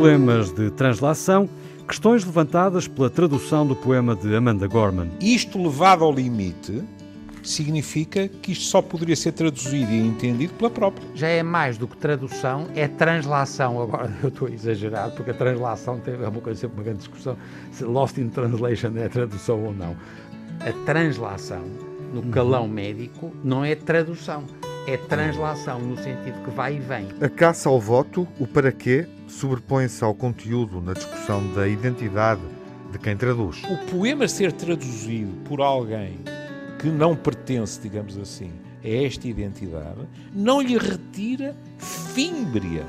problemas de translação, questões levantadas pela tradução do poema de Amanda Gorman. Isto levado ao limite significa que isto só poderia ser traduzido e entendido pela própria. Já é mais do que tradução, é translação. Agora eu estou a exagerar, porque a translação tem, é uma coisa, sempre uma grande discussão se Lost in Translation é tradução ou não. A translação, no uhum. calão médico, não é tradução, é translação, no sentido que vai e vem. A caça ao voto, o para quê, sobrepõe-se ao conteúdo na discussão da identidade de quem traduz. O poema ser traduzido por alguém que não pertence, digamos assim, a esta identidade, não lhe retira fímbria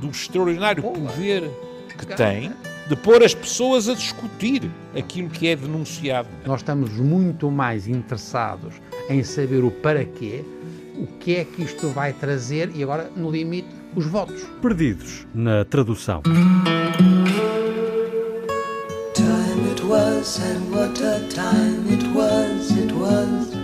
do extraordinário poder que tem de pôr as pessoas a discutir aquilo que é denunciado. Nós estamos muito mais interessados em saber o para quê, o que é que isto vai trazer e agora, no limite, os votos. Perdidos na tradução. Time it was and what a time it was, it was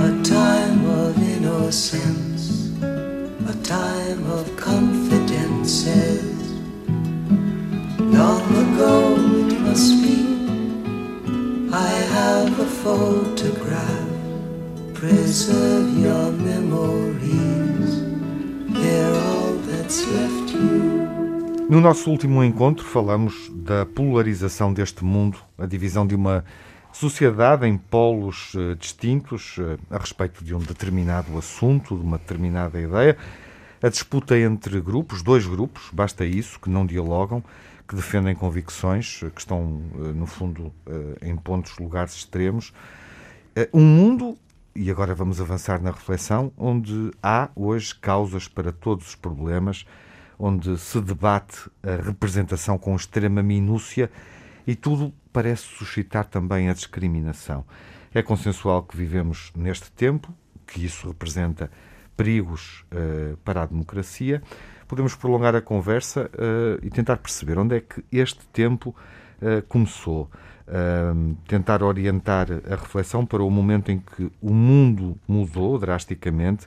a time of innocence, a time of confidences. Long ago it must be, I have a photograph. Preserve your memories, they're all that's left you. No nosso último encontro falamos da polarização deste mundo, a divisão de uma sociedade em polos uh, distintos uh, a respeito de um determinado assunto, de uma determinada ideia, a disputa entre grupos, dois grupos, basta isso, que não dialogam, que defendem convicções, uh, que estão, no fundo, em pontos, lugares extremos. Um mundo e agora vamos avançar na reflexão, onde há hoje causas para todos os problemas, onde se debate a representação com extrema minúcia e tudo parece suscitar também a discriminação. É consensual que vivemos neste tempo, que isso representa perigos uh, para a democracia. Podemos prolongar a conversa uh, e tentar perceber onde é que este tempo uh, começou tentar orientar a reflexão para o momento em que o mundo mudou drasticamente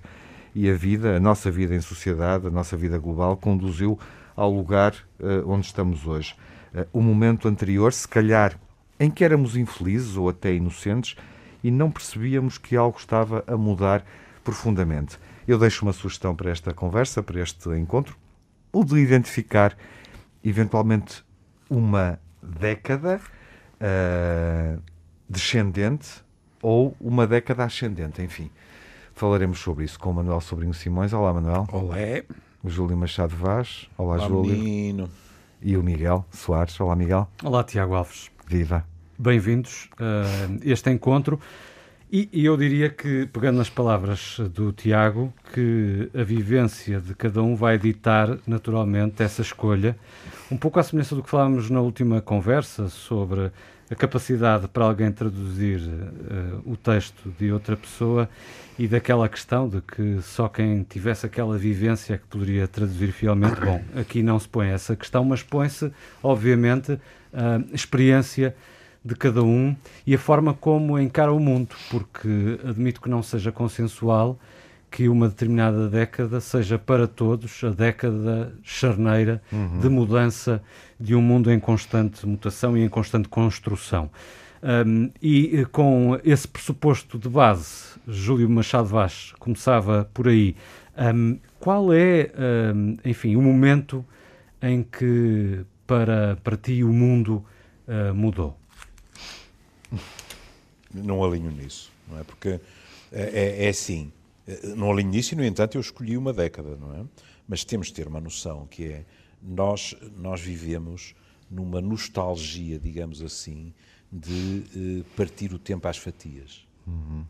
e a vida, a nossa vida em sociedade, a nossa vida global, conduziu ao lugar uh, onde estamos hoje. Uh, o momento anterior, se calhar, em que éramos infelizes ou até inocentes e não percebíamos que algo estava a mudar profundamente. Eu deixo uma sugestão para esta conversa, para este encontro, o de identificar eventualmente uma década uh, descendente ou uma década ascendente, enfim. Falaremos sobre isso com o Manuel Sobrinho Simões. Olá, Manuel. Olá. O Júlio Machado Vaz. Olá, Olá Júlio. Menino. E o Miguel Soares. Olá, Miguel. Olá, Tiago Alves. Viva. Bem-vindos a este encontro. E, e, eu diria que, pegando nas palavras do Tiago, que a vivência de cada um vai ditar naturalmente essa escolha, um pouco à semelhança do que falámos na última conversa sobre a capacidade para alguém traduzir uh, o texto de outra pessoa e daquela questão de que só quem tivesse aquela vivência é que poderia traduzir fielmente. Bom, aqui não se põe essa questão, mas põe-se, obviamente, a experiência de cada um e a forma como encara o mundo, porque admito que não seja consensual que uma determinada década seja para todos a década charneira uhum. de mudança de um mundo em constante mutação e em constante construção. Um, e eh, com esse pressuposto de base, Júlio Machado Vaz começava por aí. Um, qual é, um, enfim, o momento em que para, para ti o mundo uh, mudou? Não alinho nisso, não é? Porque é, é, é assim, não alinho nisso e, no entanto, eu escolhi uma década, não é? Mas temos de ter uma noção que é, nós, nós vivemos numa nostalgia, digamos assim, de eh, partir o tempo às fatias. Uhum.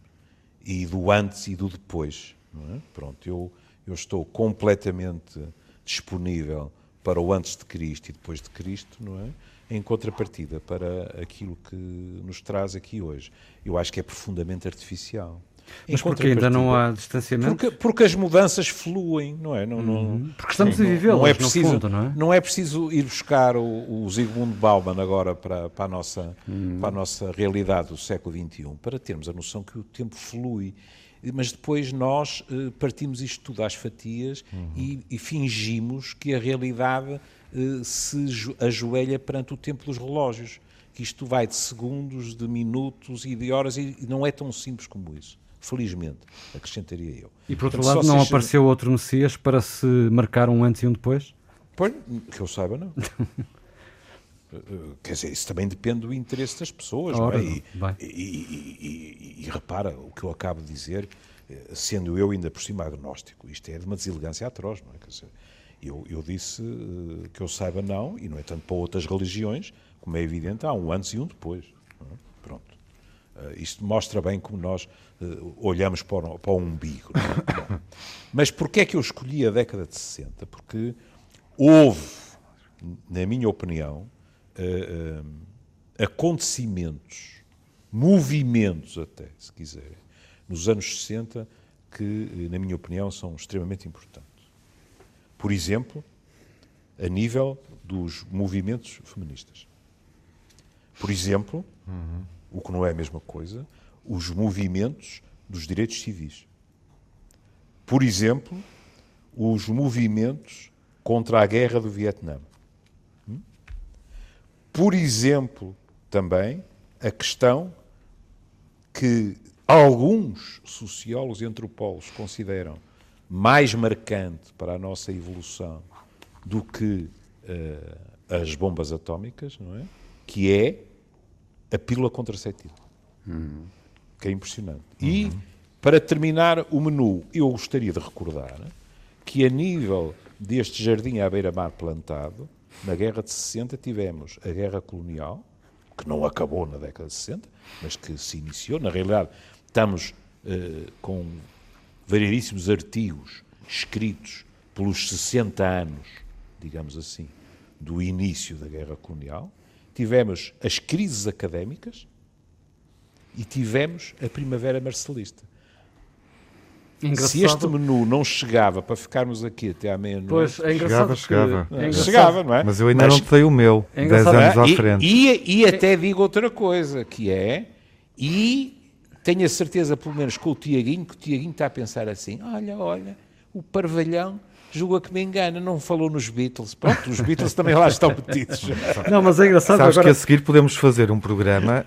E do antes e do depois. Não é? Pronto, eu, eu estou completamente disponível para o antes de Cristo e depois de Cristo, não é? Em contrapartida para aquilo que nos traz aqui hoje. Eu acho que é profundamente artificial. Mas porque ainda não há distanciamento? Porque, porque as mudanças fluem, não é? Não, uhum. não, porque estamos a vivê-las, não é preciso, fundo, não é? Não é preciso ir buscar o, o Zygmunt Bauman agora para, para, a nossa, uhum. para a nossa realidade do século XXI, para termos a noção que o tempo flui. Mas depois nós eh, partimos isto tudo às fatias Uhum. e, e fingimos que a realidade eh, se jo- ajoelha perante o tempo dos relógios. Que isto vai de segundos, de minutos e de horas e não é tão simples como isso. Felizmente, acrescentaria eu. E por outro Portanto, lado, não seja- apareceu outro Messias para se marcar um antes e um depois? Pois, que eu saiba, não. Eh, Quer dizer, isso também depende do interesse das pessoas, Ora, não é? E, e- e- e- repara o que eu acabo de dizer, eh, sendo eu ainda por cima agnóstico, isto é de uma deselegância atroz, não é? Quer dizer, eu, eu disse eh, que eu saiba não, e não é tanto para outras religiões, como é evidente, há um antes e um depois. é? Pronto. Isto mostra bem como nós olhamos para o, para o umbigo. não é? Bom, mas porquê é que eu escolhi a década de 60? Porque houve, na minha opinião, eh, acontecimentos, movimentos até, se quiserem, nos anos 60 que, eh, na minha opinião, são extremamente importantes. Por exemplo, a nível dos movimentos feministas. Por exemplo, o que não é a mesma coisa, os movimentos dos direitos civis. Por exemplo, os movimentos contra a guerra do Vietnã. Por exemplo, também a questão que alguns sociólogos e antropólogos consideram mais marcante para a nossa evolução do que eh, as bombas atómicas, não é? Que é a pílula contraceptiva. Que é impressionante. E, para terminar o menu, eu gostaria de recordar que, a nível deste jardim à beira-mar plantado, na Guerra de 60 tivemos a Guerra Colonial, que não acabou na década de 60, mas que se iniciou. Na realidade, estamos eh, com variedíssimos artigos escritos pelos 60 anos, digamos assim, do início da Guerra Colonial. Tivemos as crises académicas e tivemos a Primavera Marcelista. Se este menu não chegava para ficarmos aqui até à meia-noite, Pois, é engraçado Chegava, que- chegava. é engraçado- chegava, não é? Mas eu ainda Mas- não te dei o meu, É 10 engraçado. anos à e, frente. E, e até digo outra coisa, que é, e tenho a certeza, pelo menos com o Tiaguinho, que o Tiaguinho está a pensar assim, olha, olha, o Parvalhão julga que me engana, não falou nos Beatles. Pronto, os Beatles também lá estão metidos. Não, mas é engraçado Sabes agora... que a seguir podemos fazer um programa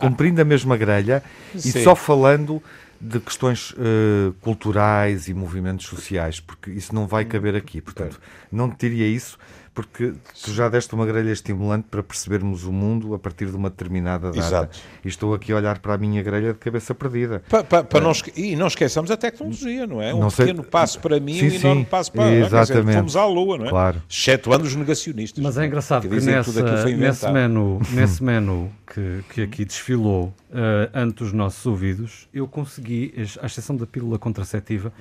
cumprindo a mesma grelha e Sim. só falando de questões eh, culturais e movimentos sociais, porque isso não vai caber aqui. Portanto, não te diria isso, porque tu já deste uma grelha estimulante para percebermos o mundo a partir de uma determinada data. Exato. E estou aqui a olhar para a minha grelha de cabeça perdida. Pa- pa- pa não esque- e não esqueçamos a tecnologia, não é? Um Não sei- pequeno passo para mim Sim, e um enorme sim, passo para dizer, exatamente. Fomos à Lua, não é? Claro. Excetuando os negacionistas. Mas é engraçado que, aquilo nessa, foi nesse menu, nesse menu que, que aqui desfilou eh, ante os nossos ouvidos, eu consegui, à exceção da pílula contraceptiva,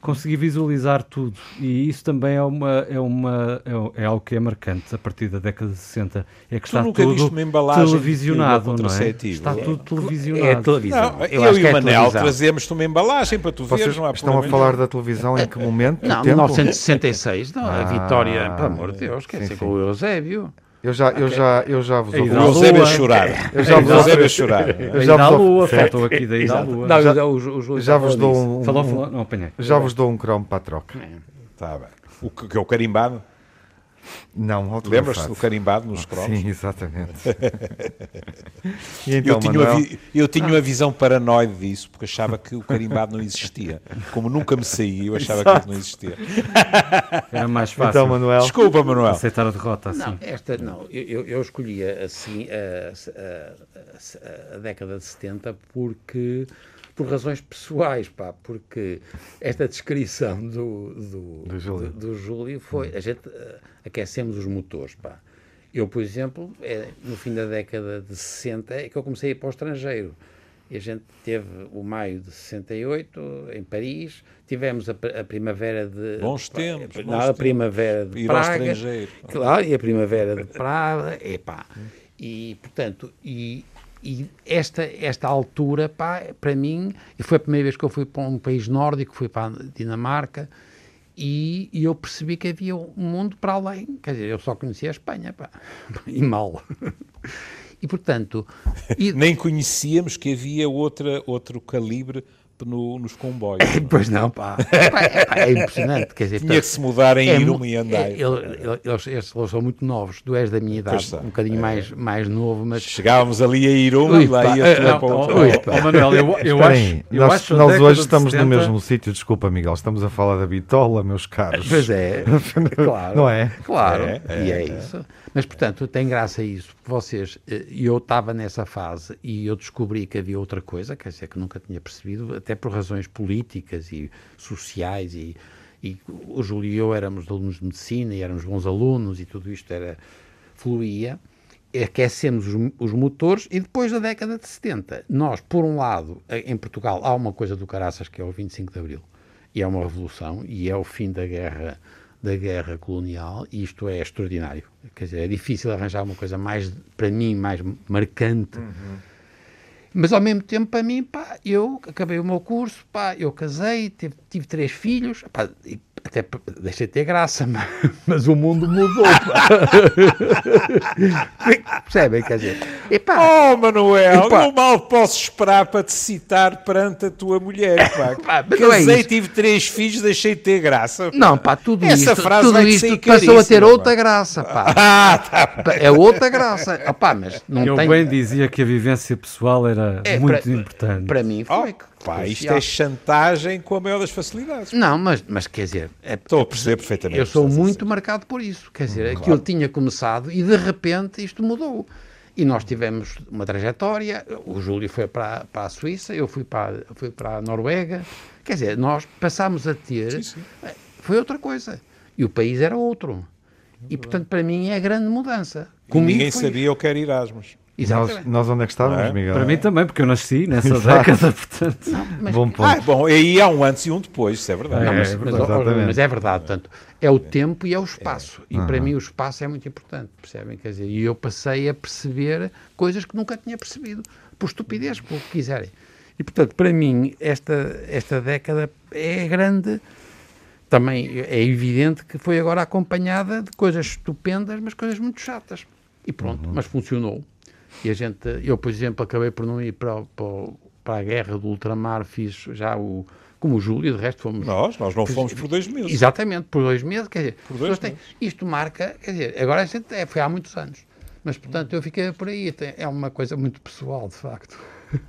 consegui visualizar tudo. E isso também é, uma, é, uma, é, é algo que é marcante a partir da década de 60. É que Tu está tudo televisionado, não é? Está tudo É televisionado. televisão. Não, eu eu, acho e o é Manel trazemos-te uma embalagem para tu Vocês veres, não há estão a problema falar nenhum. da televisão em que momento? Não, Que tempo? 1966, não, a Ah, Vitória, pelo amor de Deus, quer sim, dizer, sim. com o Eusébio. Eu já, eu já, eu já vos ouvi. O. Eusébio chorar. Eu já vos Eusébio a chorar. Eu já vos- lua, faltou aqui da ida à lua. Não, Já- já, o, o, o, Já vos dou um, Falou, falou, não apanhei. já vos dou um cromo para a troca. Tá bem. O que, que é o carimbado? Não, Lembras-te do carimbado nos cromos? Sim, exatamente. e então, eu, tinha Manuel, uma vi- eu tinha uma visão paranoide disso, porque achava que o carimbado não existia. Como nunca me saía, eu achava que não existia. Era mais fácil então, Manuel, Desculpa, Manuel. aceitar a derrota assim. Não, esta não. Eu, eu- eu escolhi assim a, a- a- a década de 70 porque por razões pessoais, pá, porque esta descrição do, do, Do Júlio. do- do Júlio foi a gente eh, aquecemos os motores, pá. Eu, por exemplo, é, no fim da década de 60 é que eu comecei a ir para o estrangeiro. E a gente teve o maio de 68 em Paris, tivemos a, a primavera de. Bons tempos, Não, bons a tempos. primavera de Ir ao Praga. estrangeiro. Claro, e a primavera de Praga, epá. E, portanto, e, e esta, esta altura, pá, para mim, foi a primeira vez que eu fui para um país nórdico, fui para a Dinamarca, e, e eu percebi que havia um mundo para além. Quer dizer, eu só conhecia a Espanha, pá, e mal. E, portanto, e, Nem conhecíamos que havia outra, outro calibre no- nos comboios. Pois não, pá. Pá, é, pá, é impressionante. Quer dizer, Tinha que se mudar em é Irum e é, Andai. ele- ele- eles, eles- eles são muito novos. Tu és da minha idade, um bocadinho mais, mais novo, mas Chegávamos ali a Irum Ui, e lá pá, ia é, tu não, para o outro ui, pá. Oh, Manuel, eu, eu Espera acho, eu nós, acho nós hoje estamos no 70 mesmo sítio, desculpa Miguel, estamos a falar da bitola, meus caros. Pois é, claro. Não é? Claro, É, é, e é, é. isso. Mas, portanto, tem graça isso. Vocês, eh, eu estava nessa fase e eu descobri que havia outra coisa, quer dizer, que nunca tinha percebido, até por razões políticas e sociais e, e o Júlio e eu éramos alunos de medicina e éramos bons alunos e tudo isto era, fluía. Aquecemos os, os motores e depois da década de 70, nós, por um lado, eh, em Portugal, há uma coisa do caraças que é o 25 de Abril e é uma revolução e é o fim da guerra da guerra colonial e isto é extraordinário. Quer dizer, é difícil arranjar uma coisa mais, para mim, mais marcante. Mas ao mesmo tempo, para mim, pá, eu acabei o meu curso, pá, eu casei, tive, tive três filhos, pá, até deixei de ter graça, mas, mas o mundo mudou. Percebem? Quer dizer, e pá, Oh, Manuel, Epá. eu mal posso esperar para te citar perante a tua mulher, pá. Pá, mas não é tive três filhos, deixei de ter graça. pá. não, pá, tudo Essa isto, frase tudo isto passou a ter outra graça, pá. Ah, tá. É outra graça. Ah, pá, mas não Eu tem... bem dizia que a vivência pessoal era É, muito para- importante. Para mim Oh, foi. Pá, isto é chantagem com a maior das facilidades. Não, mas, mas quer dizer, é- Estou a perceber perfeitamente. eu o sou muito marcado por isso. Quer dizer, aquilo tinha começado e de repente isto mudou. E nós tivemos uma trajetória. O Júlio foi para, para a Suíça, eu fui para, fui para a Noruega. Quer dizer, nós passámos a ter. Sim, sim. Foi outra coisa. E o país era outro. E portanto, para mim, é a grande mudança. E Comigo Ninguém foi sabia eu quero Erasmus. Nós, nós onde é que estávamos, Não é? Miguel? Para mim também, porque eu nasci nessa Exato. década, portanto. Mas- Bom ponto. Ah, bom, aí há um antes e um depois, isso é verdade. Não, É, mas, é mas, verdade. ó, ó, Exatamente. mas é verdade, portanto, é o tempo e é o espaço. E para mim o espaço é muito importante, percebem? Quer dizer, e eu passei a perceber coisas que nunca tinha percebido, por estupidez, por o que quiserem. E portanto, para mim, esta, esta década é grande. Também é evidente que foi agora acompanhada de coisas estupendas, mas coisas muito chatas. E pronto, mas funcionou. E a gente, eu, por exemplo, acabei por não ir para, para, para a guerra do ultramar, fiz já o. Como o Júlio, de resto fomos. Nós, nós não fomos por dois meses. Exatamente, por dois meses, quer dizer, Por dois têm- isto marca, quer dizer, agora a gente, é, foi há muitos anos, mas portanto eu fiquei por aí, é uma coisa muito pessoal, de facto.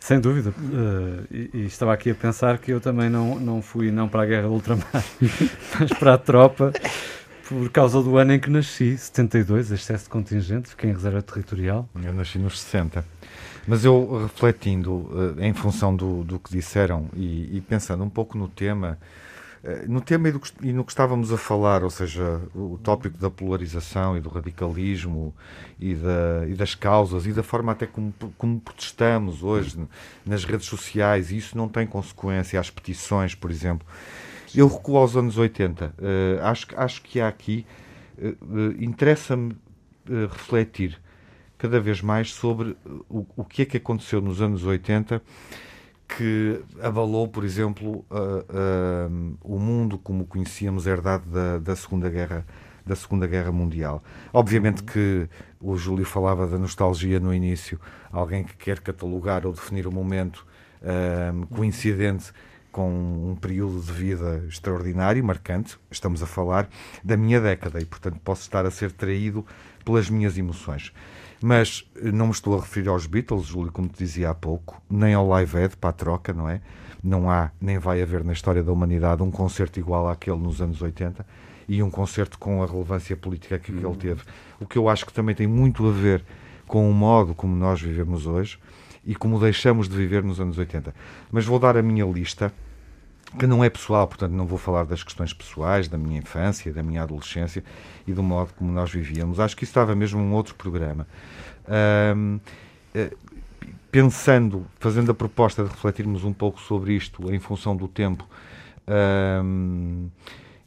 Sem dúvida. eh, e, e estava aqui a pensar que eu também não, não fui não para a guerra do ultramar, mas para a tropa, por causa do ano em que nasci, 72, excesso de contingente, fiquei em reserva territorial. Eu nasci nos 60. Mas eu, refletindo eh, em função do, do que disseram e, e pensando um pouco no tema, eh, no tema e, do e no que estávamos a falar, ou seja, o, tópico da polarização e do radicalismo e, da, e das causas e da forma até como, como protestamos hoje n- nas redes sociais, e isso não tem consequência às petições, por exemplo. Eu recuo aos anos 80. Eh, acho, que- acho que há aqui, eh, interessa-me refletir cada vez mais sobre o, o que é que aconteceu nos anos 80 que abalou, por exemplo, ah, ah, o mundo como conhecíamos herdado da, da Segunda Guerra da Segunda Guerra Mundial. Obviamente que o Júlio falava da nostalgia no início, alguém que quer catalogar ou definir o momento ah, coincidente com um período de vida extraordinário, marcante. Estamos a falar da minha década e, portanto, posso estar a ser traído pelas minhas emoções. Mas eh, não me estou a referir aos Beatles, Júlio, como te dizia há pouco, nem ao Live Aid para a troca, não é? Não há, nem vai haver na história da humanidade um concerto igual àquele nos anos 80 e um concerto com a relevância política que ele teve. O que eu acho que também tem muito a ver com o modo como nós vivemos hoje e como deixamos de viver nos anos 80. Mas vou dar a minha lista, que não é pessoal, portanto não vou falar das questões pessoais, da minha infância, da minha adolescência e do modo como nós vivíamos. Acho que isso estava mesmo num outro programa. Ahm, eh, pensando, fazendo a proposta de refletirmos um pouco sobre isto em função do tempo, ahm,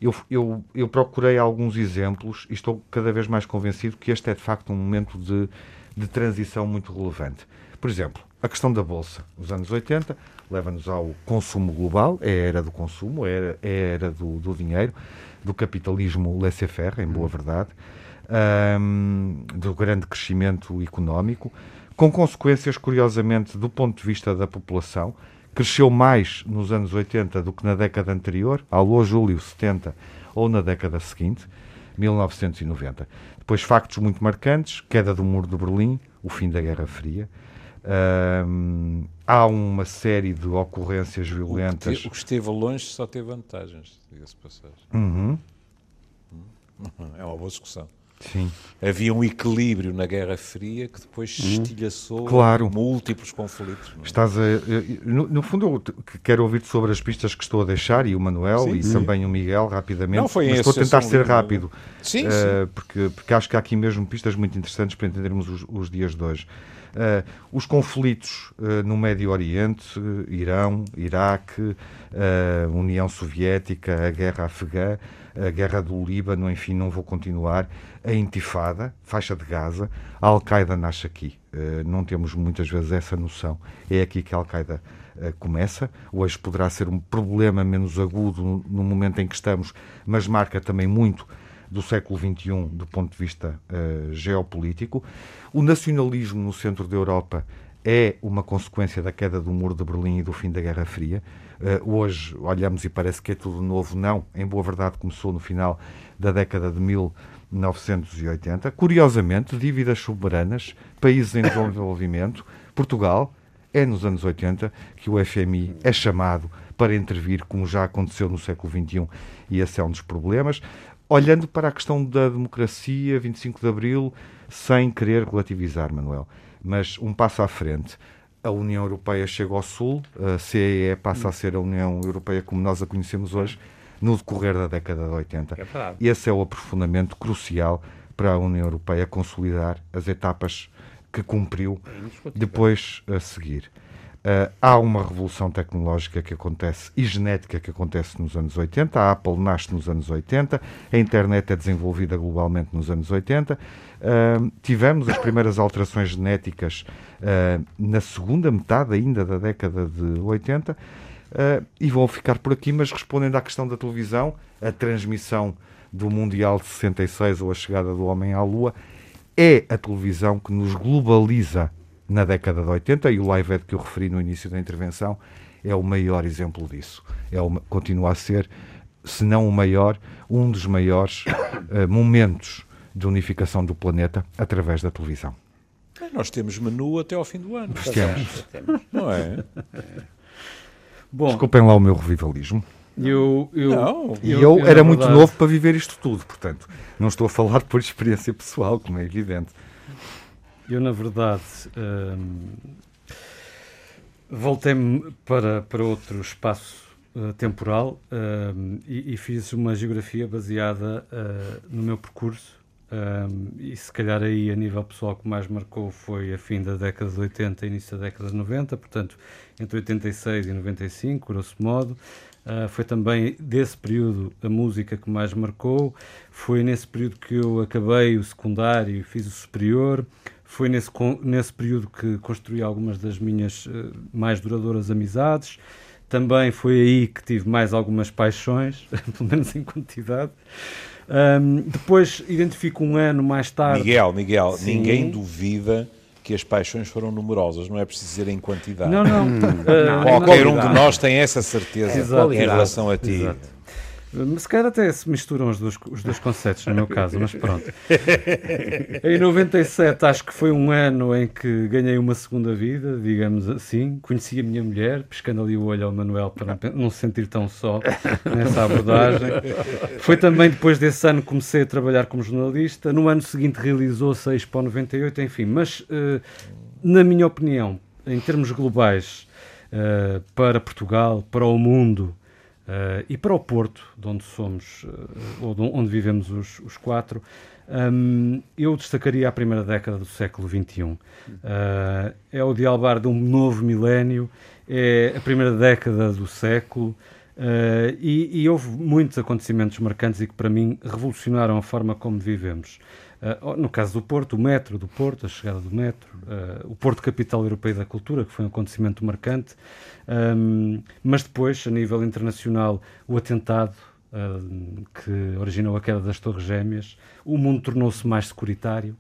eu, eu, eu procurei alguns exemplos e estou cada vez mais convencido que este é de facto um momento de, de transição muito relevante. Por exemplo, a questão da Bolsa. Os anos 80 leva-nos ao consumo global, é a era do consumo, é a era, é do, do dinheiro, do capitalismo laissez-faire, em boa verdade, ahm, do grande crescimento económico, com consequências, curiosamente, do ponto de vista da população, cresceu mais nos anos 80 do que na década anterior, alô Júlio 70, ou na década seguinte, 1990. Depois factos muito marcantes, queda do muro de Berlim, o fim da Guerra Fria, um, há uma série de ocorrências violentas. O que, o que esteve longe só teve vantagens, diga-se passagem. Uhum. É uma boa discussão. Sim. Havia um equilíbrio na Guerra Fria que depois Uhum. estilhaçou Claro. múltiplos conflitos. é? Estás a, no, no fundo, eu quero ouvir-te sobre as pistas que estou a deixar, e o Manuel, Sim, e sim. também o Miguel, rapidamente. Não, foi mas estou a tentar ser livre. rápido, Sim, sim. porque, porque acho que há aqui mesmo pistas muito interessantes para entendermos os, os dias de hoje. Eh, os conflitos eh, no Médio Oriente, eh, Irão, Iraque, União Soviética, a guerra afegã, a guerra do Líbano, enfim, não vou continuar. A Intifada, faixa de Gaza, a Al-Qaeda nasce aqui. Não temos muitas vezes essa noção. É aqui que a Al-Qaeda começa. Hoje poderá ser um problema menos agudo no momento em que estamos, mas marca também muito do século XXI do ponto de vista eh, geopolítico. O nacionalismo no centro da Europa é uma consequência da queda do muro de Berlim e do fim da Guerra Fria. Eh, hoje olhamos e parece que é tudo novo. Não, em boa verdade começou no final da década de 1980. Curiosamente, dívidas soberanas, países em desenvolvimento, Portugal, é nos anos 80 que o FMI é chamado para intervir, como já aconteceu no século XXI, e esse é um dos problemas. Olhando para a questão da democracia, 25 de Abril, sem querer relativizar, Manuel, mas um passo à frente. A União Europeia chega ao Sul, a CEE passa a ser a União Europeia como nós a conhecemos hoje, no decorrer da década de 80. É. Esse é o aprofundamento crucial para a União Europeia consolidar as etapas que cumpriu depois a seguir. Uh, há uma revolução tecnológica que acontece e genética que acontece nos anos 80. A Apple nasce nos anos 80, a internet é desenvolvida globalmente nos anos 80. Uh, tivemos as primeiras alterações genéticas uh, na segunda metade ainda da década de 80 uh, e vão ficar por aqui, mas respondendo à questão da televisão, a transmissão do Mundial de 66 ou a chegada do homem à Lua, é a televisão que nos globaliza na década de 80 e o Live Ed que eu referi no início da intervenção é o maior exemplo disso. É uma, continua a ser, se não o maior, um dos maiores uh, momentos de unificação do planeta através da televisão. Nós temos menu até ao fim do ano. Temos. Não é? Bom, Desculpem lá o meu revivalismo. eu, eu, Não. E eu, na era muito verdade, novo para viver isto tudo, portanto, não estou a falar por experiência pessoal, como é evidente. Eu, na verdade, hum, voltei-me para, para outro espaço uh, temporal hum, e, e fiz uma geografia baseada uh, no meu percurso. hum, e se calhar aí a nível pessoal que mais marcou foi a fim da década de 80 e início da década de 90, portanto entre 86 e 95, grosso modo. Uh, foi também desse período a música que mais marcou. Foi nesse período que eu acabei o secundário e fiz o superior. Foi nesse, nesse período que construí algumas das minhas uh, mais duradouras amizades. Também foi aí que tive mais algumas paixões, pelo menos em quantidade. Um, depois identifico um ano mais tarde. Miguel, Miguel, Sim. ninguém duvida que as paixões foram numerosas, não é preciso dizer em quantidade. Não, não. uh, Qualquer um de nós tem essa certeza Exato. em relação a ti. Exato. Mas se calhar até se misturam os dois, os dois conceitos, no meu caso, mas pronto. Em 97, acho que foi um ano em que ganhei uma segunda vida, digamos assim. Conheci a minha mulher, pescando ali o olho ao Manuel para não se sentir tão só nessa abordagem. Foi também depois desse ano que comecei a trabalhar como jornalista. No ano seguinte realizou-se a Expo 98, enfim. Mas, eh, na minha opinião, em termos globais, eh, para Portugal, para o mundo, eh, e para o Porto, de onde somos, eh, ou de onde vivemos os, os quatro, hum, eu destacaria a primeira década do século XXI. Eh, é o dialbar de um novo milénio, é a primeira década do século, e, e houve muitos acontecimentos marcantes e que, para mim, revolucionaram a forma como vivemos. Eh, no caso do Porto, o metro do Porto, a chegada do metro, eh, o Porto Capital Europeu da Cultura, que foi um acontecimento marcante, um, mas depois, a nível internacional, o atentado um, que originou a queda das Torres Gêmeas, o mundo tornou-se mais securitário.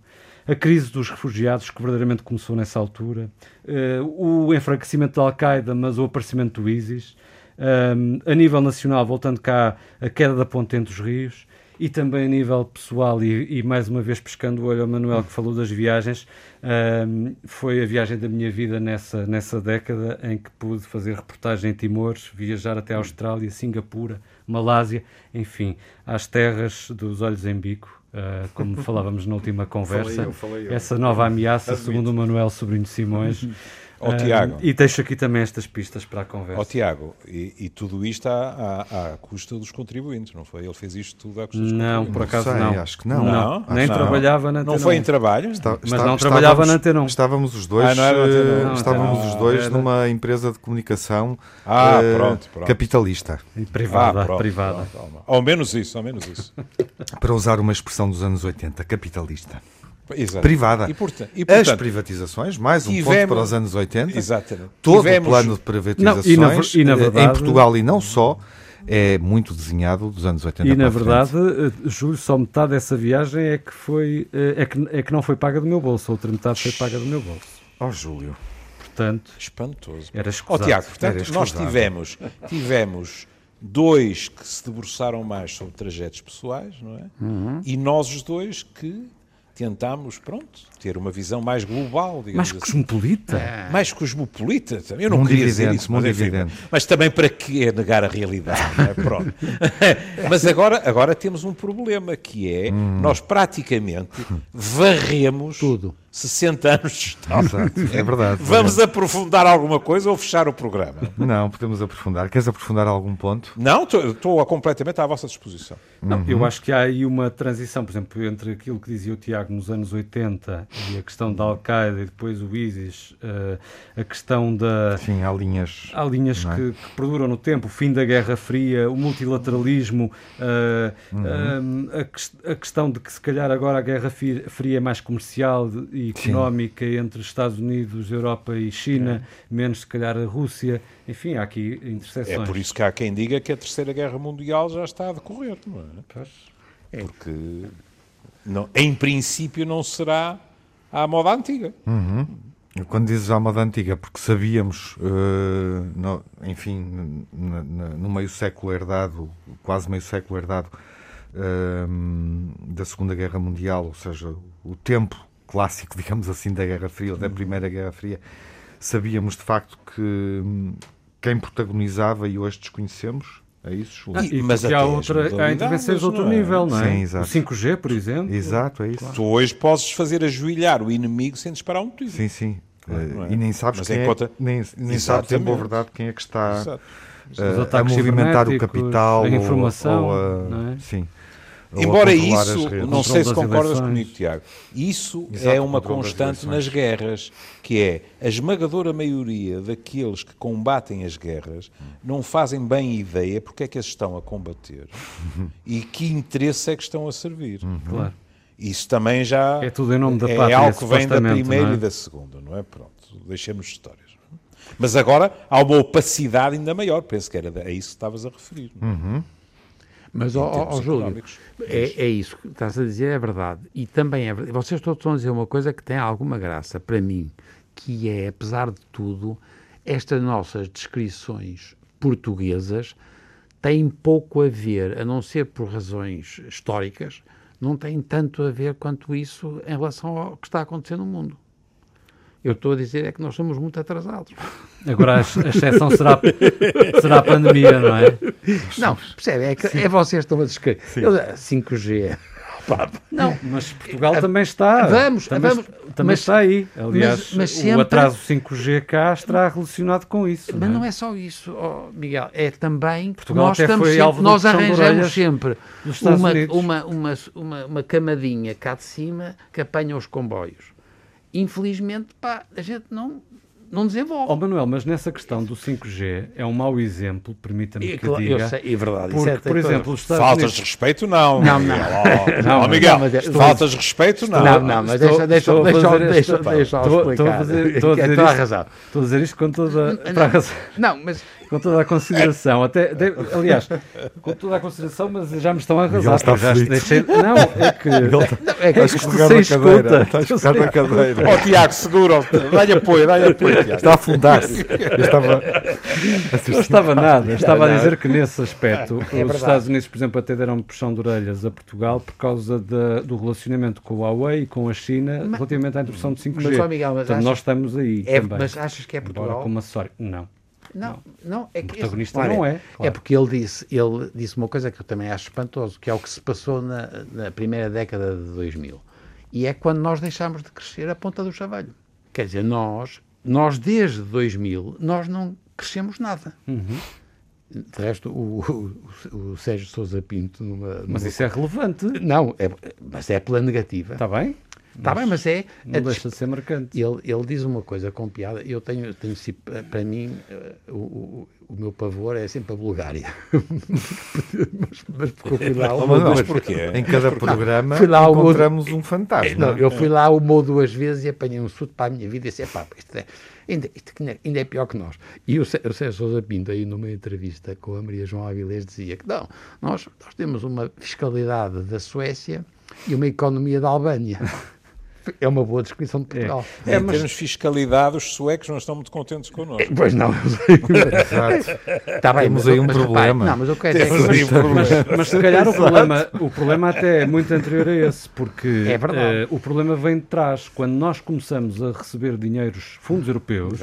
a crise dos refugiados, que verdadeiramente começou nessa altura, uh, o enfraquecimento da Al-Qaeda, mas o aparecimento do ISIS, um, a nível nacional, voltando cá, a queda da ponte entre os rios, e também a nível pessoal, e, e, mais uma vez pescando o olho ao Manuel que falou das viagens, um, foi a viagem da minha vida nessa, nessa década em que pude fazer reportagem em Timores, viajar até a Austrália, Singapura, Malásia, enfim, às terras dos olhos em bico. Uh, como falávamos na última conversa, falei eu, falei eu. essa nova ameaça, Admito. segundo o Manuel Sobrinho Simões, oh, Tiago. e deixo aqui também estas pistas para a conversa. Ó, oh, Tiago, e, e, tudo isto à, à, à, custa dos contribuintes, não foi? Ele fez isto tudo à custa dos não, contribuintes. Por acaso não, sei, acho que não. não, não nem trabalhava na Não foi em trabalho? Está, mas está, não trabalhava na T1. Estávamos os dois, ah, não, estávamos os dois numa empresa de comunicação ah, uh, pronto, pronto. capitalista. E privada, ah, pronto, privada. Ao menos isso, ao menos isso. para usar uma expressão dos anos 80, capitalista. Exato. privada. E, portanto, e, portanto, As privatizações, mais um tivemos, ponto para os anos 80. Exatamente. Todo tivemos, o plano de privatizações não, e na, e na verdade, em Portugal e não só é muito desenhado dos anos 80 E na verdade, frente. Eh, Júlio, só metade dessa viagem é que, foi, eh, é, que, é que não foi paga do meu bolso, outra metade foi paga do meu bolso. Ó oh, Júlio. Portanto, espantoso. Era escusado. Oh, Tiago, portanto, nós tivemos, tivemos dois que se debruçaram mais sobre trajetos pessoais, não é? Uhum. E nós os dois que tentámos, pronto, ter uma visão mais global, mais assim. cosmopolita. É. Mais cosmopolita. Eu não queria dizer isso, mas, enfim, mas também para que negar a realidade? É? Pronto. mas agora, agora temos um problema que é, hum. nós praticamente varremos tudo 60 anos de história. Exato, é verdade. Vamos verdade. aprofundar alguma coisa ou fechar o programa? Não, podemos aprofundar. Queres aprofundar algum ponto? Não, estou completamente à vossa disposição. Não, uhum. Eu acho que há aí uma transição, por exemplo, entre aquilo que dizia o Tiago nos anos 80 e a questão da Al-Qaeda e depois o ISIS, uh, a questão da... Sim, há linhas... Há linhas é? que, que, perduram no tempo, o fim da Guerra Fria, o multilateralismo, uh, uhum. uh, a, a, questão de que se calhar agora a Guerra Fria é mais comercial e económica Sim. entre Estados Unidos, Europa e China, é. menos se calhar a Rússia. Enfim, há aqui interseções. É por isso que há quem diga que a Terceira Guerra Mundial já está a decorrer, não é? é. Porque, não, em princípio, não será à moda antiga. Uhum. Quando dizes à moda antiga, porque sabíamos, uh, no, enfim, no, no, meio século herdado, quase meio século herdado, uh, da Segunda Guerra Mundial, ou seja, o tempo clássico, digamos assim, da Guerra Fria, da Primeira Guerra Fria, sabíamos de facto que hum, quem protagonizava e hoje desconhecemos é isso, ah, e, mas há, outra, há intervenções de outro não é? nível, não é? Sim, exato. O 5G, por exemplo. Exato, é isso. Claro. Tu hoje podes fazer ajoelhar o inimigo sem disparar um tiro. Sim, sim. É? E nem sabes, quem é, conta... nem, nem sabes em boa verdade quem é que está uh, a movimentar o capital a informação, ou, ou a, é? sim. Embora isso, não sei se concordas comigo, Tiago, isso Exato, é uma constante nas guerras, que é a esmagadora maioria daqueles que combatem as guerras não fazem bem ideia porque é que as estão a combater e que interesse é que estão a servir. Uhum. Claro. Isso também já é, tudo em nome da é pátria, algo que vem da primeira é? e da segunda, não é? Pronto, deixemos histórias. Mas agora há uma opacidade ainda maior, penso que era a isso que estavas a referir. Uhum. Mas, ó, ó, Júlio, é, é isso que estás a dizer, é verdade. E também é verdade. Vocês todos estão a dizer uma coisa que tem alguma graça para mim, que é, apesar de tudo, estas nossas descrições portuguesas têm pouco a ver, a não ser por razões históricas, não têm tanto a ver quanto isso em relação ao que está acontecendo no mundo. Eu estou a dizer é que nós somos muito atrasados. Agora a exceção será, será a pandemia, não é? Não, percebe? É, que, é vocês estão a descrever. 5G. Não, mas Portugal também está. Vamos, também, vamos. Também mas, está aí. Aliás, mas, mas sempre, o atraso 5G cá estará relacionado com isso. Mas não é, não é só isso, oh, Miguel. É também Portugal nós, estamos sempre, nós arranjamos sempre uma, uma, uma, uma, uma camadinha cá de cima que apanha os comboios infelizmente, pá, a gente não, não desenvolve. Oh, Manuel, mas nessa questão do 5G é um mau exemplo, permita-me E, que claro, diga. eu sei, é verdade. Porque, é- por exemplo, os Faltas Unidos... de respeito, não. Não, não. Oh, Não, oh, Miguel, não, é- estou- faltas de respeito, não. Não, não, mas Estou- deixa, deixa, estou a deixa, fazer deixa, esta- deixa, estou- explicar. estou a fazer- estou a É dizer toda a isto- razão. Estou a dizer isto com toda, para a razão- Não, mas com toda a consideração. Até, de- aliás, com toda a consideração, mas já me estão a arrasar. está já deixei... Não, é que... é que É que cadeira. escuta. Está a escorregar na cadeira. Oh, Tiago, segura-te. Dá-lhe apoio, dá-lhe apoio, Tiago. Está a afundar-se. Eu estava. Não estava nada. Estava a dizer que nesse aspecto os verdade. Estados Unidos, por exemplo, até deram puxão de orelhas a Portugal por causa da- do relacionamento com a Huawei e com a China relativamente à introdução de 5G. Mas, ó, Miguel, mas Portanto, achas- nós estamos aí é, também. mas achas que é Embora Portugal? como acessório. Não. Não, não, é que O protagonista Olha, não é, É claro. porque ele disse, ele disse uma coisa que eu também acho espantoso, que é o que se passou na, na primeira década de 2000. E é quando nós deixámos de crescer a ponta do chavalho. Quer dizer, nós, nós desde 2000, nós não crescemos nada. Uhum. De resto, o, o, o Sérgio Sousa Pinto, numa, Mas numa- isso é relevante. não, é, mas é pela negativa. Está bem? Está bem, mas é Não deixa de ser marcante. ele, ele diz uma coisa com piada. Eu tenho, tenho para mim, eh, o, o, o meu pavor é sempre a Bulgária. mas, mas porque eu fui lá uma Mas Mas porquê? Em cada programa fui lá uma- encontramos um fantasma. não, eu fui lá uma ou duas vezes e apanhei um susto para a minha vida e disse, pá, isto, é, ainda, isto ainda- ainda é pior que nós. E o Sérgio Sousa Pinto, aí numa entrevista com a Maria João Avilés, dizia que não, nós, nós temos uma fiscalidade da Suécia e uma economia da Albânia. É uma boa descrição de Portugal. É, em mas- termos de fiscalidade, os suecos não estão muito contentes connosco. Pois não. Exato. Tá bem, Temos aí um problema. não, mas eu quero dizer Temos que- aí um problema. Mas, mas se calhar o problema, o problema até é muito anterior a esse, porque É eh, o problema vem de trás. Quando nós começamos a receber dinheiros, fundos europeus,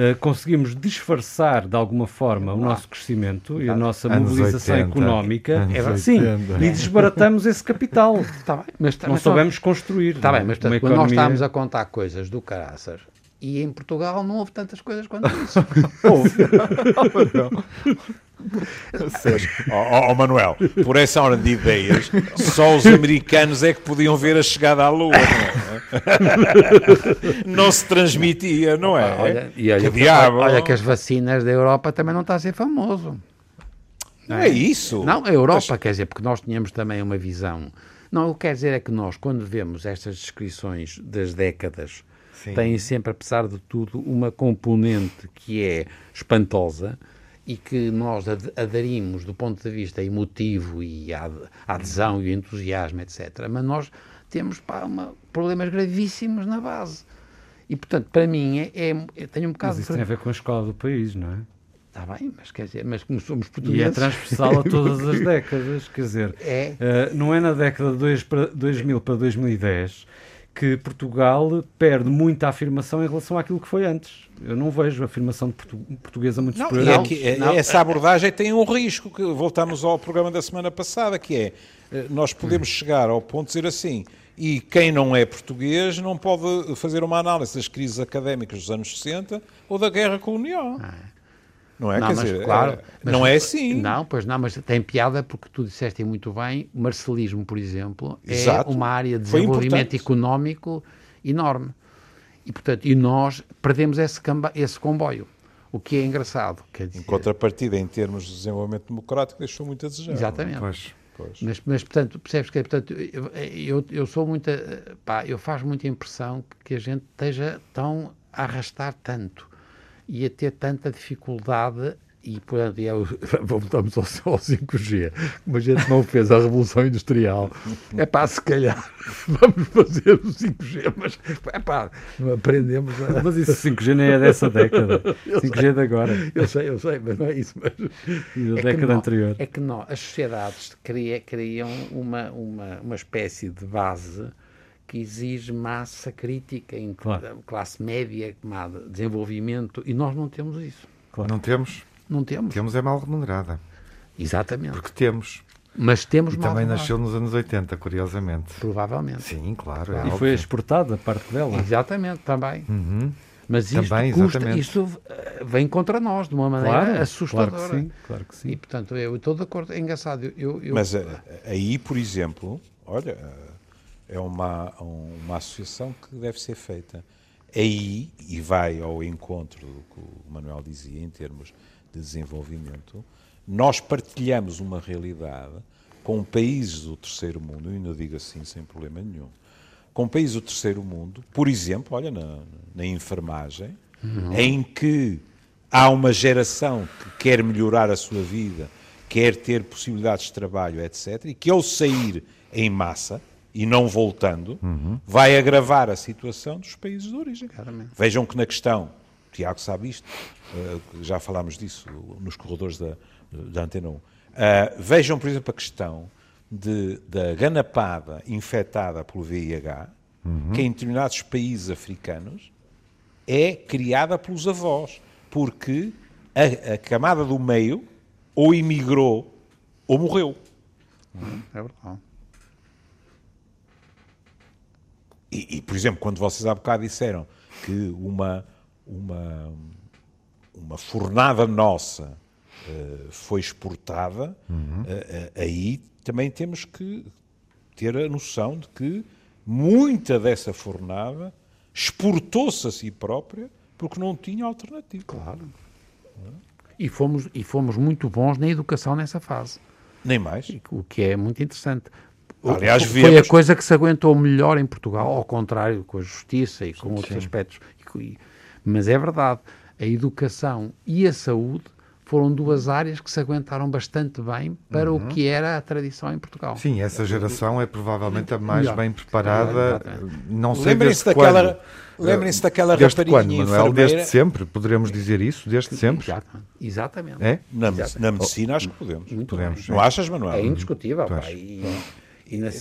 eh, conseguimos disfarçar de alguma forma o nosso crescimento e a nossa Anos mobilização 80. económica, Anos sim, 80. e desbaratamos esse capital. Tá bem, mas, tá- Não mas soubemos construir. Está bem, mas uma portanto, quando nós estávamos a contar coisas do caraças e em Portugal não houve tantas coisas quanto isso. Ó ó, ó, Manuel, por essa ordem de ideias, só os americanos é que podiam ver a chegada à Lua, não é? Não se transmitia, não é? olha, e olha, que diabo! olha que as vacinas da Europa também não está a ser famoso. Não é isso? Não, a Europa, quer dizer, porque nós tínhamos também uma visão. Não, o que quer dizer é que nós, quando vemos estas descrições das décadas, têm sempre, apesar de tudo, uma componente que é espantosa e que nós ad- aderimos do ponto de vista emotivo e a ad- a adesão e o entusiasmo, etc. Mas nós temos pá, uma- problemas gravíssimos na base. E, portanto, para mim, é, é, eu tenho um bocado Mas isso de... tem a ver com a escola do país, não é? Está bem, mas quer dizer, mas como somos E é portugueses... transversal a todas as décadas, quer dizer, É. eh, não é na década de dois para 2000 para 2010 que Portugal perde muita afirmação em relação àquilo que foi antes. Eu não vejo afirmação de portu- portuguesa muito Não, superior. e a- é que, é- não. essa abordagem tem um risco, que voltamos ao programa da semana passada, que é, eh, nós podemos chegar ao ponto de dizer assim, e quem não é português não pode fazer uma análise das crises académicas dos anos 60 ou da guerra colonial. Não é? Não, Quer mas dizer, claro, é- mas- não é assim. Não, pois não, mas tem piada porque tu disseste muito bem, o marcelismo, por exemplo, é Exato. uma área de desenvolvimento económico enorme. E, portanto, e nós perdemos esse, esse comboio, o que é engraçado. Quer dizer, Em contrapartida, em termos de desenvolvimento democrático, deixou muito a desejar. exatamente. Pois. Pois. Mas, mas, portanto, percebes que, portanto, eu, eu, eu sou muita, pá, eu faz muita impressão que a gente esteja tão a arrastar tanto e a ter tanta dificuldade e, portanto, é voltamos ao, ao 5G, como a gente não fez a Revolução Industrial, é pá, se calhar vamos fazer o 5G, mas é pá, não aprendemos a... Mas isso 5G nem é dessa década. 5G é de agora. Eu sei, eu sei, mas não é isso. Mas... E da É que década nó- anterior. É que não, as sociedades cria- criam uma, uma, uma espécie de base que exige massa crítica, em Claro. classe média, desenvolvimento, e nós não temos isso. Não temos. Não temos. Temos é mal remunerada. Exatamente. Porque temos. Mas temos E mal também nasceu nos anos 80, curiosamente. Provavelmente. Sim, claro. é E foi óbvio. exportada parte dela. Exatamente, também. Uhum. Mas isto, Também, custa, exatamente. isto eh, vem contra nós de uma maneira Claro, assustadora. claro que sim. Claro que sim. E, portanto, eu estou de acordo. É engraçado. Eu, eu, Mas eh, aí, por exemplo, olha, é uma, uma associação que deve ser feita. aí, e vai ao encontro do que o Manuel dizia em termos de desenvolvimento, nós partilhamos uma realidade com países do terceiro mundo, e ainda digo assim sem problema nenhum, com países do terceiro mundo, por exemplo, olha, na, na enfermagem, uhum. em que há uma geração que quer melhorar a sua vida, quer ter possibilidades de trabalho, etc., e que ao sair em massa, e não voltando, uhum. vai agravar a situação dos países de origem. Claramente. Vejam que na questão, o Tiago sabe isto, uh, já falámos disso nos corredores da, da Antena 1, uh, vejam, por exemplo, a questão de, da ganapada infectada pelo VIH, uhum. que em determinados países africanos é criada pelos avós, porque a, a camada do meio ou imigrou ou morreu. Uhum. É verdade. E, e, por exemplo, quando vocês há bocado disseram que uma, uma, uma fornada nossa uh, foi exportada, uhum. uh, aí também temos que ter a noção de que muita dessa fornada exportou-se a si própria porque não tinha alternativa. Claro. E fomos, e fomos muito bons na educação nessa fase. Nem mais. O que é muito interessante. Aliás, foi vemos... a coisa que se aguentou melhor em Portugal, ao contrário, com a justiça e com sim, outros sim. aspectos. Mas é verdade, a educação e a saúde foram duas áreas que se aguentaram bastante bem para uhum. o que era a tradição em Portugal. Sim, essa geração é provavelmente a mais Melhor. bem preparada. Não sei desde daquela, quando. Lembrem-se daquela desde quando, Manuel? Desde sempre, poderemos dizer isso? Desde sempre? Exatamente. É? Na, na medicina acho que podemos. Muito podemos. Não achas, Manuel? É indiscutível. Pá, e,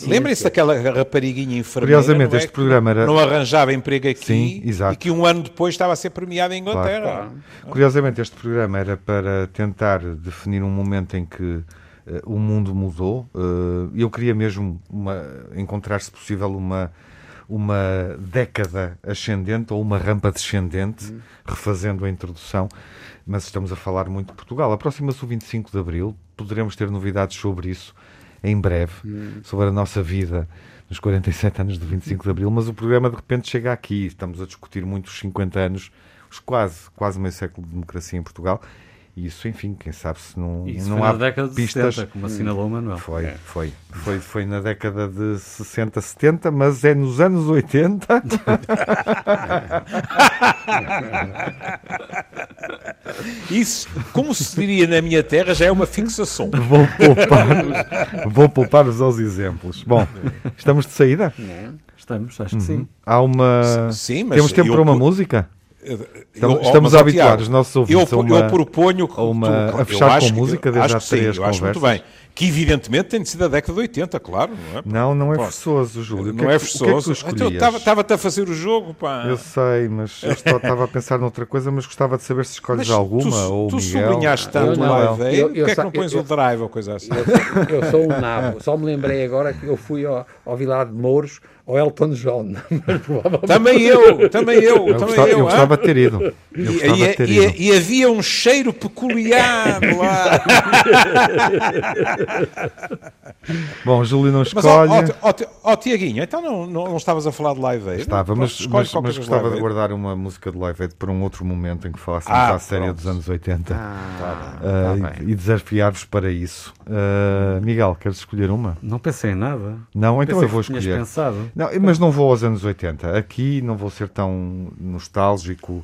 Lembrem-se daquela rapariguinha enfermeira Curiosamente, é? este programa era... não arranjava emprego aqui Sim, e que um ano depois estava a ser premiado em Inglaterra. Claro. Curiosamente, este programa era para tentar definir um momento em que uh, o mundo mudou. Uh, eu queria mesmo uma, encontrar, se possível, uma, uma década ascendente ou uma rampa descendente, hum. refazendo a introdução, mas estamos a falar muito de Portugal. Aproxima-se o 25 de Abril, poderemos ter novidades sobre isso em breve hum. sobre a nossa vida nos 47 anos de 25 de Abril, mas o programa de repente chega aqui. Estamos a discutir muito os 50 anos, os quase, quase meio século de democracia em Portugal. E isso, enfim, quem sabe se não, isso não foi há na década pistas. de 70, como assinalou o Manuel. Foi, é. foi, foi, foi na década de 60, 70, mas é nos anos 80. Isso, como se diria na minha terra, já é uma fixação. Vou poupar-vos vou poupar aos exemplos. Bom, estamos de saída? Estamos, acho que sim. Uhum. Há uma. Sim, mas Temos tempo eu, para uma música? Estamos, eu, estamos a habituar os nossos ouvintes eu, a, uma, eu proponho que, a, uma, tu, a fechar com música desde há três sim, conversas. muito bem. Que evidentemente tem de ser da década de 80, claro. Não, é? não, não é forçoso, Júlio. Não é, forçoso. Que é que então, Estava-te a fazer o jogo, pá. Eu sei, mas eu estava a pensar noutra coisa, mas gostava de saber se escolhes mas alguma tu, ou tu Miguel. sublinhaste tanto o live aí, porquê é que não pões eu, o drive ou coisa assim? Eu, eu sou um nabo. Só me lembrei agora que eu fui ao, ao Vilar de Mouros ou Elton John. também eu, também eu. Eu, também gostava, eu, eu gostava de ter ido. Eu e, e, ter e, ido. e, havia um cheiro peculiar lá. Bom, Júlio não escolhe. Mas, ó, ó, ó, ó Tiaguinho, então não, não, não, estavas a falar de Live Aid? Estava, mas, mas, mas gostava de guardar uma música de Live Aid para um outro momento em que falássemos ah, à série dos anos 80 ah, uh, tá e, e desafiar-vos para isso. Uh, Miguel, queres escolher uma? Não pensei em nada. Não, então pensei eu vou escolher escolher. pensado. Não, mas não vou aos anos 80. Aqui não vou ser tão nostálgico.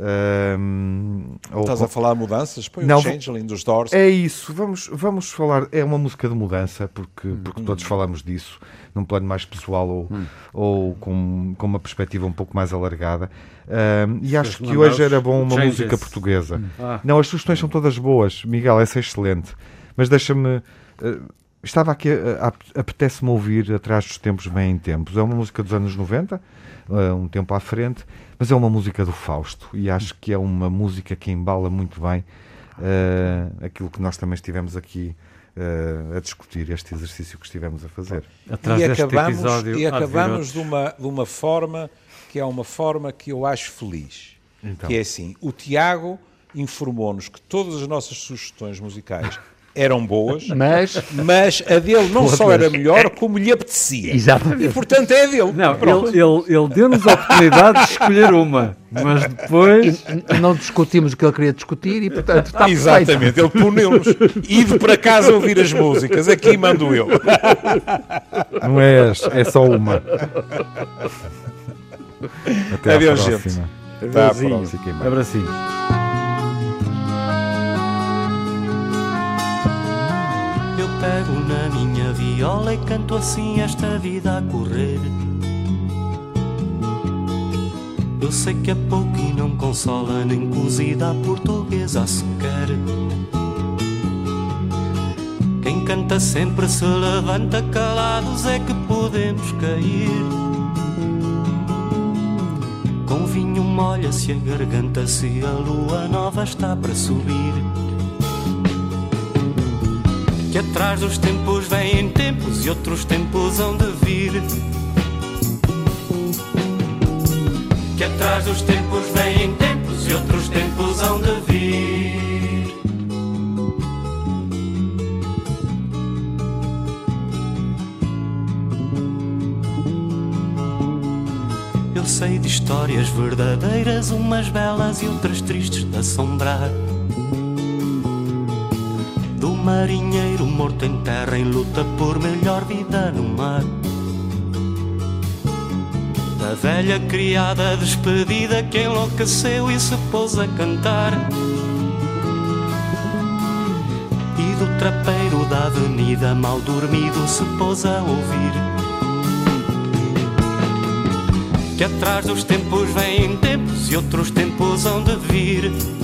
Um, Estás ou... a falar de mudanças? Põe não, o Changeling dos Doors. É isso, vamos, vamos falar. É uma música de mudança, porque, porque hum. todos falamos disso, num plano mais pessoal ou, hum. ou com, com uma perspectiva um pouco mais alargada. Um, e acho que hoje era bom uma changes. música portuguesa. Hum. Ah. Não, as sugestões são todas boas, Miguel, essa é excelente. Mas deixa-me. Uh, estava aqui, apetece-me ouvir Atrás dos Tempos Bem em Tempos. É uma música dos anos 90, um tempo à frente, mas é uma música do Fausto e acho que é uma música que embala muito bem uh, aquilo que nós também estivemos aqui uh, a discutir, este exercício que estivemos a fazer. Atrás e acabamos, episódio, e acabamos de, uma, de uma forma que é uma forma que eu acho feliz. Então. Que é assim, o Tiago informou-nos que todas as nossas sugestões musicais eram boas, Mas, mas a dele não só era melhor, como lhe apetecia. exatamente. E portanto é a dele. Não, Pronto. ele, ele, ele deu-nos a oportunidade de escolher uma, mas depois. não discutimos o que ele queria discutir e, portanto, está. Exatamente, ele puneu-nos. Ido para casa ouvir as músicas, aqui mando eu. Não é, é só uma. Até Adeus, à gente. próxima. Até à próxima. Fiquem pego na minha viola e canto assim esta vida a correr. Eu sei que é pouco e não consola, nem cozida a portuguesa sequer. Quem canta sempre se levanta calados, é que podemos cair. Com vinho molha-se a garganta se a lua nova está para subir. Que atrás dos tempos vêm tempos e outros tempos hão de vir. Que atrás dos tempos vêm tempos e outros tempos hão de vir. Eu sei de histórias verdadeiras, umas belas e outras tristes de assombrar. Marinheiro morto em terra em luta por melhor vida no mar. Da velha criada despedida que enlouqueceu e se pôs a cantar. E do trapeiro da avenida mal dormido se pôs a ouvir. Que atrás dos tempos vêm tempos e outros tempos hão de vir.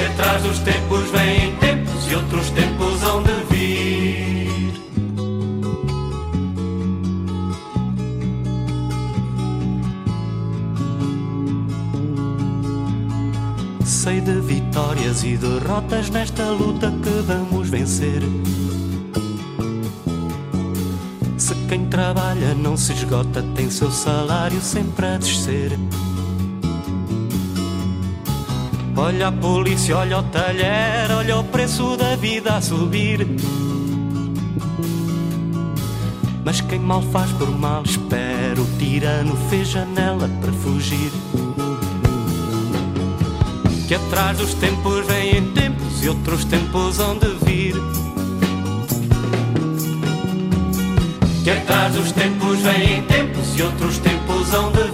Que atrás dos tempos vêm tempos e outros tempos hão de vir. Sei de vitórias e derrotas nesta luta que vamos vencer. Se quem trabalha não se esgota, tem seu salário sempre a descer. Olha a polícia, olha o talher, olha o preço da vida a subir. Mas quem mal faz por mal espera, o tirano fez janela para fugir. Que atrás dos tempos vêm tempos e outros tempos hão de vir. Que atrás dos tempos vêm tempos e outros tempos hão de